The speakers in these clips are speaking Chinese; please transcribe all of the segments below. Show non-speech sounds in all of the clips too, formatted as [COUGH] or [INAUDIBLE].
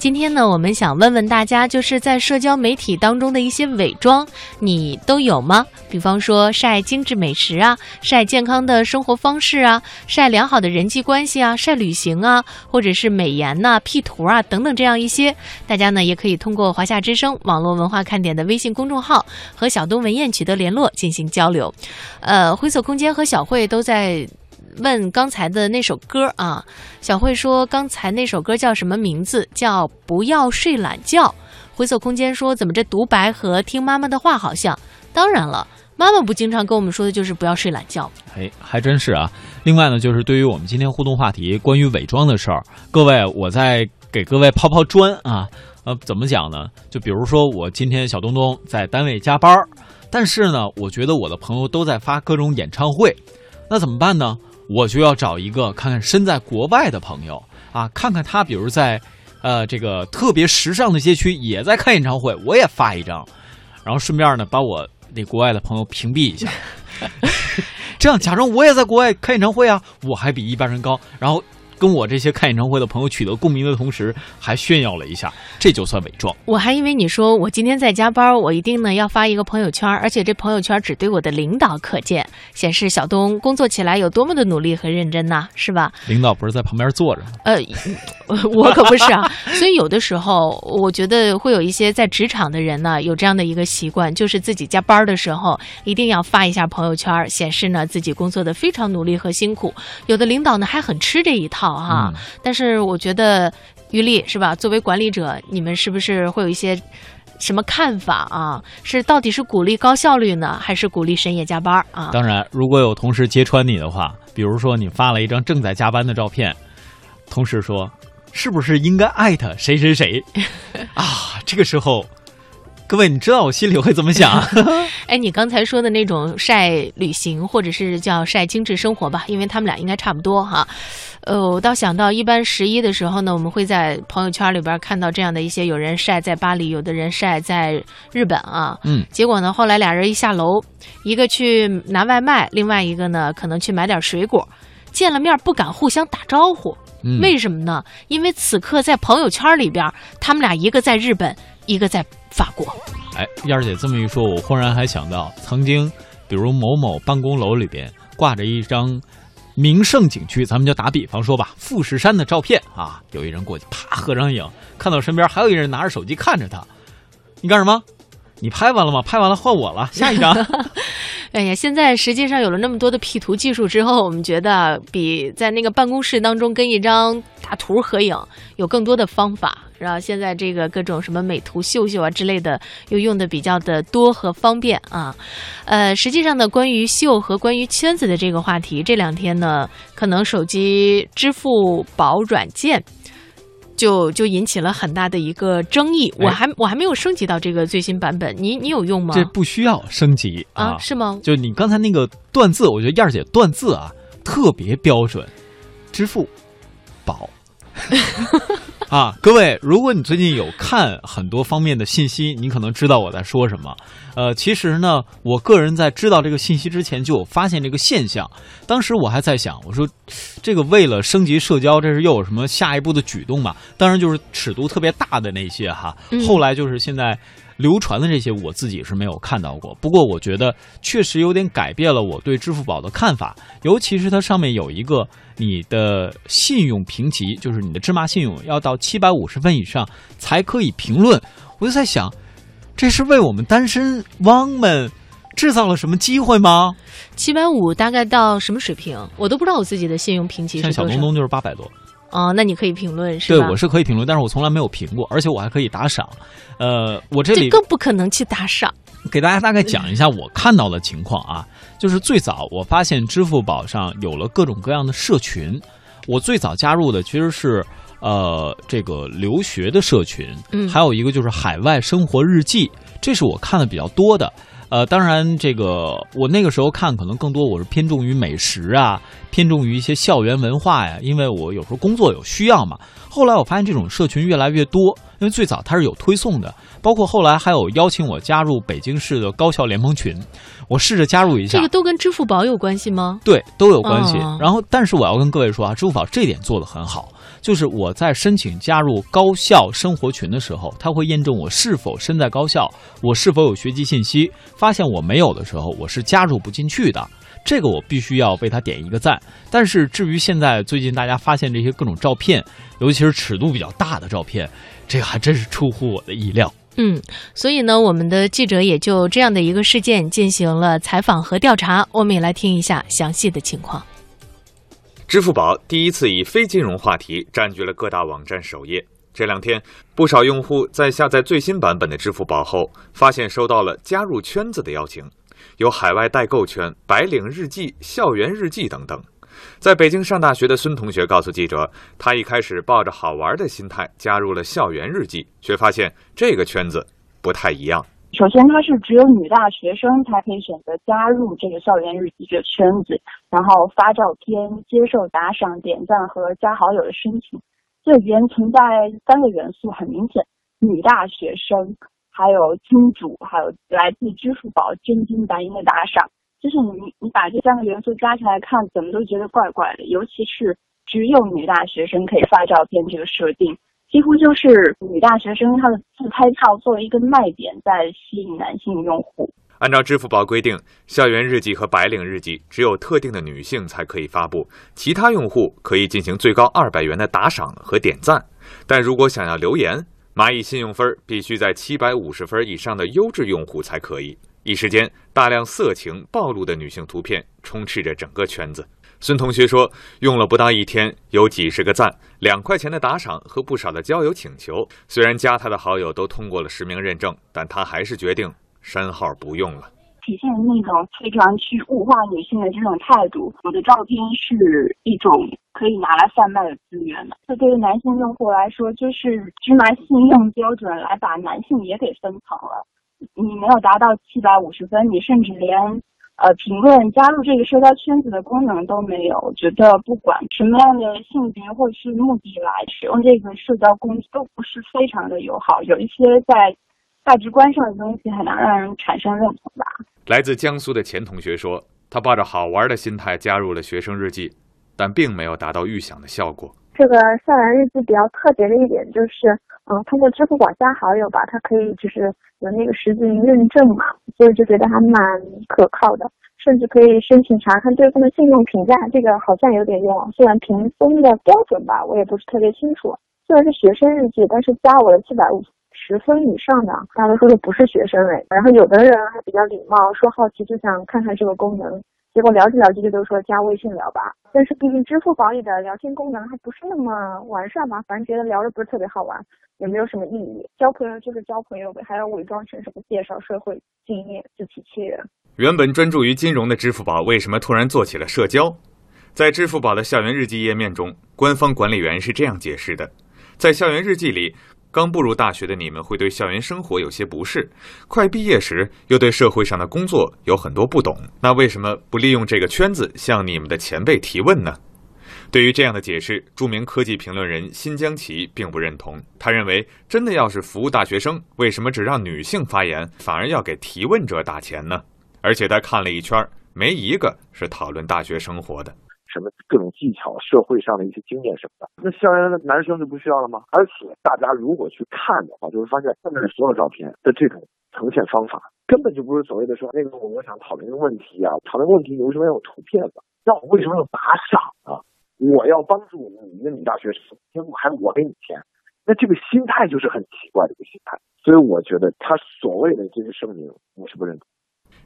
今天呢，我们想问问大家，就是在社交媒体当中的一些伪装，你都有吗？比方说晒精致美食啊，晒健康的生活方式啊，晒良好的人际关系啊，晒旅行啊，或者是美颜呐、P 图啊等等这样一些，大家呢也可以通过华夏之声网络文化看点的微信公众号和小东文艳取得联络进行交流。呃，灰色空间和小慧都在。问刚才的那首歌啊，小慧说刚才那首歌叫什么名字？叫《不要睡懒觉》。灰色空间说怎么这独白和听妈妈的话好像？当然了，妈妈不经常跟我们说的就是不要睡懒觉。哎，还真是啊。另外呢，就是对于我们今天互动话题关于伪装的事儿，各位我在给各位抛抛砖啊。呃，怎么讲呢？就比如说我今天小东东在单位加班，但是呢，我觉得我的朋友都在发各种演唱会，那怎么办呢？我就要找一个看看身在国外的朋友啊，看看他，比如在，呃，这个特别时尚的街区也在开演唱会，我也发一张，然后顺便呢把我那国外的朋友屏蔽一下，[LAUGHS] 这样假装我也在国外开演唱会啊，我还比一般人高，然后。跟我这些看演唱会的朋友取得共鸣的同时，还炫耀了一下，这就算伪装。我还以为你说我今天在加班，我一定呢要发一个朋友圈，而且这朋友圈只对我的领导可见，显示小东工作起来有多么的努力和认真呐，是吧？领导不是在旁边坐着？呃，[LAUGHS] 我可不是啊。所以有的时候，我觉得会有一些在职场的人呢，有这样的一个习惯，就是自己加班的时候一定要发一下朋友圈，显示呢自己工作的非常努力和辛苦。有的领导呢还很吃这一套。哈，但是我觉得于丽是吧？作为管理者，你们是不是会有一些什么看法啊？是到底是鼓励高效率呢，还是鼓励深夜加班啊？当然，如果有同事揭穿你的话，比如说你发了一张正在加班的照片，同事说是不是应该艾特谁谁谁 [LAUGHS] 啊？这个时候。各位，你知道我心里会怎么想？[LAUGHS] 哎，你刚才说的那种晒旅行，或者是叫晒精致生活吧，因为他们俩应该差不多哈。呃，我倒想到，一般十一的时候呢，我们会在朋友圈里边看到这样的一些，有人晒在巴黎，有的人晒在日本啊。嗯。结果呢，后来俩人一下楼，一个去拿外卖，另外一个呢，可能去买点水果，见了面不敢互相打招呼。嗯。为什么呢？因为此刻在朋友圈里边，他们俩一个在日本，一个在。法国，哎，燕儿姐这么一说，我忽然还想到，曾经，比如某某办公楼里边挂着一张名胜景区，咱们就打比方说吧，富士山的照片啊，有一人过去啪合张影，看到身边还有一人拿着手机看着他，你干什么？你拍完了吗？拍完了换我了，下一张。[LAUGHS] 哎呀，现在实际上有了那么多的 P 图技术之后，我们觉得比在那个办公室当中跟一张大图合影有更多的方法，然后现在这个各种什么美图秀秀啊之类的，又用的比较的多和方便啊。呃，实际上呢，关于秀和关于圈子的这个话题，这两天呢，可能手机支付宝软件。就就引起了很大的一个争议，我还我还没有升级到这个最新版本，你你有用吗？这不需要升级啊？是吗？就你刚才那个断字，我觉得燕儿姐断字啊特别标准，支付宝。[LAUGHS] 啊，各位，如果你最近有看很多方面的信息，你可能知道我在说什么。呃，其实呢，我个人在知道这个信息之前就有发现这个现象。当时我还在想，我说这个为了升级社交，这是又有什么下一步的举动嘛？当然就是尺度特别大的那些哈。后来就是现在。流传的这些我自己是没有看到过，不过我觉得确实有点改变了我对支付宝的看法，尤其是它上面有一个你的信用评级，就是你的芝麻信用要到七百五十分以上才可以评论。我就在想，这是为我们单身汪们制造了什么机会吗？七百五大概到什么水平？我都不知道我自己的信用评级是多少。像小东东就是八百多。哦，那你可以评论是吧？对，我是可以评论，但是我从来没有评过，而且我还可以打赏。呃，我这里更不可能去打赏。给大家大概讲一下我看到的情况啊，就是最早我发现支付宝上有了各种各样的社群，我最早加入的其实是呃这个留学的社群，嗯，还有一个就是海外生活日记，这是我看的比较多的。呃，当然，这个我那个时候看可能更多，我是偏重于美食啊，偏重于一些校园文化呀，因为我有时候工作有需要嘛。后来我发现这种社群越来越多，因为最早它是有推送的，包括后来还有邀请我加入北京市的高校联盟群，我试着加入一下。这个都跟支付宝有关系吗？对，都有关系。哦然后，但是我要跟各位说啊，支付宝这点做得很好，就是我在申请加入高校生活群的时候，它会验证我是否身在高校，我是否有学籍信息。发现我没有的时候，我是加入不进去的。这个我必须要为他点一个赞。但是至于现在最近大家发现这些各种照片，尤其是尺度比较大的照片，这个还真是出乎我的意料。嗯，所以呢，我们的记者也就这样的一个事件进行了采访和调查，我们也来听一下详细的情况。支付宝第一次以非金融话题占据了各大网站首页。这两天，不少用户在下载最新版本的支付宝后，发现收到了加入圈子的邀请，有海外代购圈、白领日记、校园日记等等。在北京上大学的孙同学告诉记者，他一开始抱着好玩的心态加入了校园日记，却发现这个圈子不太一样。首先，它是只有女大学生才可以选择加入这个校园日记这个圈子，然后发照片、接受打赏、点赞和加好友的申请。这里边存在三个元素，很明显：女大学生，还有金主，还有来自支付宝真金白银的打赏。就是你你把这三个元素加起来看，怎么都觉得怪怪的。尤其是只有女大学生可以发照片这个设定。几乎就是女大学生她的自拍照作为一个卖点，在吸引男性用户。按照支付宝规定，校园日记和白领日记只有特定的女性才可以发布，其他用户可以进行最高二百元的打赏和点赞。但如果想要留言，蚂蚁信用分必须在七百五十分以上的优质用户才可以。一时间，大量色情暴露的女性图片充斥着整个圈子。孙同学说，用了不到一天，有几十个赞、两块钱的打赏和不少的交友请求。虽然加他的好友都通过了实名认证，但他还是决定删号不用了。体现那种非常去物化女性的这种态度。我的照片是一种可以拿来贩卖的资源的，这对于男性用户来说，就是芝麻信用标准来把男性也给分层了。你没有达到七百五十分，你甚至连呃评论加入这个社交圈子的功能都没有。我觉得不管什么样的性别或是目的来使用这个社交工具，都不是非常的友好。有一些在价值观上的东西很难让人产生认同吧。来自江苏的钱同学说，他抱着好玩的心态加入了学生日记，但并没有达到预想的效果。这个校园日记比较特别的一点就是，嗯，通过支付宝加好友吧，它可以就是有那个实名认证嘛，所以就觉得还蛮可靠的，甚至可以申请查看对方的信用评价，这个好像有点用。虽然评分的标准吧，我也不是特别清楚。虽然是学生日记，但是加我的七百五十分以上的，大多数都不是学生哎。然后有的人还比较礼貌，说好奇就想看看这个功能。结果聊着聊着就都说加微信聊吧，但是毕竟支付宝里的聊天功能还不是那么完善嘛，反正觉得聊着不是特别好玩，也没有什么意义。交朋友就是交朋友呗，还要伪装成什么介绍社会经验、自欺欺人。原本专注于金融的支付宝，为什么突然做起了社交？在支付宝的校园日记页面中，官方管理员是这样解释的：在校园日记里。刚步入大学的你们会对校园生活有些不适，快毕业时又对社会上的工作有很多不懂，那为什么不利用这个圈子向你们的前辈提问呢？对于这样的解释，著名科技评论人辛江奇并不认同。他认为，真的要是服务大学生，为什么只让女性发言，反而要给提问者打钱呢？而且他看了一圈，没一个是讨论大学生活的。什么各种技巧、社会上的一些经验什么的，那校园的男生就不需要了吗？而且大家如果去看的话，就会发现上面所有照片的这种呈现方法，根本就不是所谓的说那个我想讨论一个问题啊，讨论问题你为什么要有图片呢？那我为什么要打赏啊？我要帮助你一个女大学生，结果还我给你钱，那这个心态就是很奇怪的一个心态。所以我觉得他所谓的这个声明，我是不认同。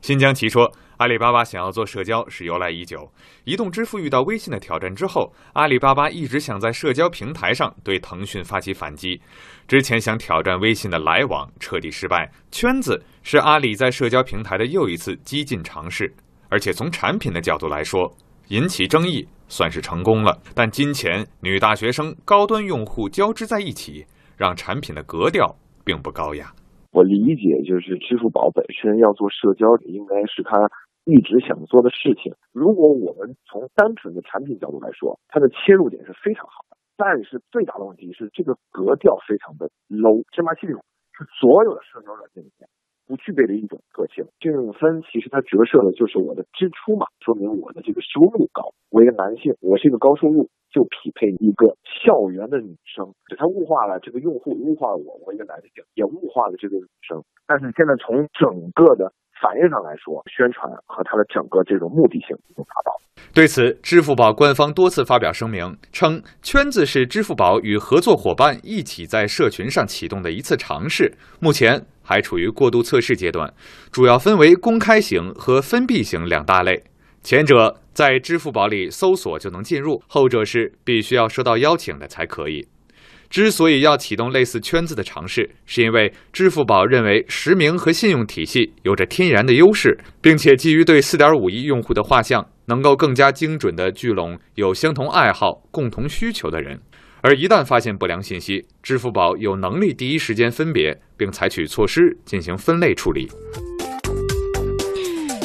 新疆奇说，阿里巴巴想要做社交是由来已久。移动支付遇到微信的挑战之后，阿里巴巴一直想在社交平台上对腾讯发起反击。之前想挑战微信的来往彻底失败，圈子是阿里在社交平台的又一次激进尝试。而且从产品的角度来说，引起争议算是成功了。但金钱、女大学生、高端用户交织在一起，让产品的格调并不高雅。我理解，就是支付宝本身要做社交，应该是它一直想做的事情。如果我们从单纯的产品角度来说，它的切入点是非常好的。但是最大的问题是这个格调非常的 low，芝麻信用是所有的社交软件里面不具备的一种个性。这种分其实它折射的就是我的支出嘛，说明我的这个收入高。我一个男性，我是一个高收入，就匹配一个校园的女生。就它物化了这个用户，物化了我，我一个男性，也物化了这个女生。但是现在从整个的反应上来说，宣传和它的整个这种目的性已经达到。对此，支付宝官方多次发表声明，称圈子是支付宝与合作伙伴一起在社群上启动的一次尝试，目前还处于过渡测试阶段，主要分为公开型和封闭型两大类。前者在支付宝里搜索就能进入，后者是必须要收到邀请的才可以。之所以要启动类似圈子的尝试，是因为支付宝认为实名和信用体系有着天然的优势，并且基于对4.5亿用户的画像，能够更加精准地聚拢有相同爱好、共同需求的人。而一旦发现不良信息，支付宝有能力第一时间分别并采取措施进行分类处理。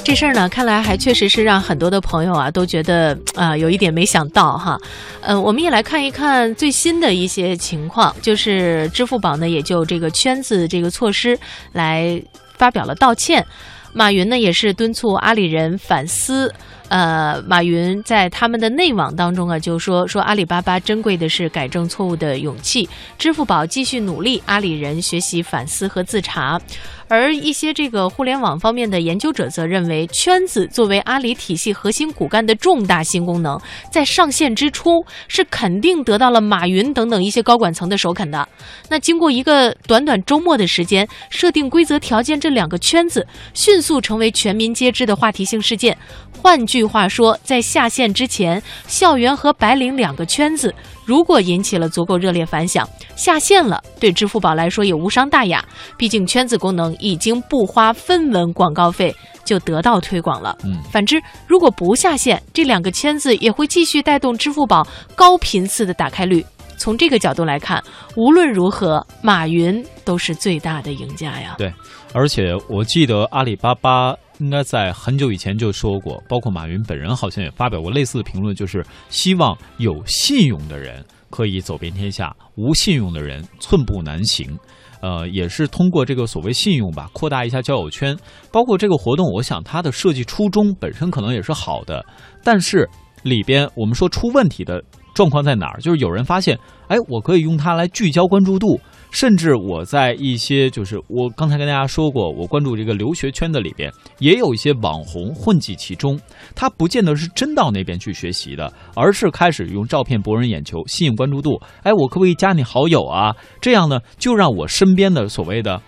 这事儿呢，看来还确实是让很多的朋友啊都觉得啊有一点没想到哈。嗯，我们也来看一看最新的一些情况，就是支付宝呢也就这个圈子这个措施来发表了道歉。马云呢也是敦促阿里人反思。呃，马云在他们的内网当中啊，就说说阿里巴巴珍贵的是改正错误的勇气，支付宝继续努力，阿里人学习反思和自查。而一些这个互联网方面的研究者则认为，圈子作为阿里体系核心骨干的重大新功能，在上线之初是肯定得到了马云等等一些高管层的首肯的。那经过一个短短周末的时间，设定规则条件，这两个圈子迅速成为全民皆知的话题性事件。换句话说，在下线之前，校园和白领两个圈子。如果引起了足够热烈反响，下线了，对支付宝来说也无伤大雅。毕竟圈子功能已经不花分文广告费就得到推广了。嗯，反之，如果不下线，这两个圈子也会继续带动支付宝高频次的打开率。从这个角度来看，无论如何，马云都是最大的赢家呀。对，而且我记得阿里巴巴。应该在很久以前就说过，包括马云本人好像也发表过类似的评论，就是希望有信用的人可以走遍天下，无信用的人寸步难行。呃，也是通过这个所谓信用吧，扩大一下交友圈。包括这个活动，我想它的设计初衷本身可能也是好的，但是里边我们说出问题的状况在哪儿？就是有人发现，哎，我可以用它来聚焦关注度。甚至我在一些，就是我刚才跟大家说过，我关注这个留学圈子里边，也有一些网红混迹其中。他不见得是真到那边去学习的，而是开始用照片博人眼球，吸引关注度。哎，我可不可以加你好友啊？这样呢，就让我身边的所谓的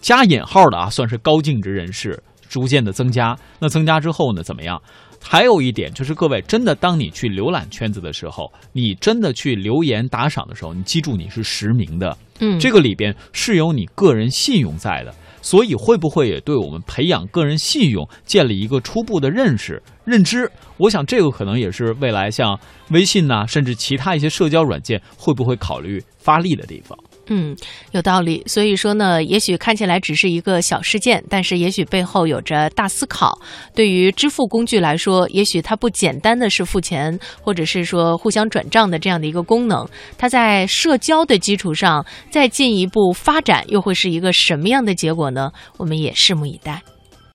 加引号的啊，算是高净值人士逐渐的增加。那增加之后呢，怎么样？还有一点就是，各位真的，当你去浏览圈子的时候，你真的去留言打赏的时候，你记住你是实名的，嗯，这个里边是有你个人信用在的，所以会不会也对我们培养个人信用建立一个初步的认识认知？我想这个可能也是未来像微信呐，甚至其他一些社交软件会不会考虑发力的地方。嗯，有道理。所以说呢，也许看起来只是一个小事件，但是也许背后有着大思考。对于支付工具来说，也许它不简单的是付钱，或者是说互相转账的这样的一个功能。它在社交的基础上再进一步发展，又会是一个什么样的结果呢？我们也拭目以待。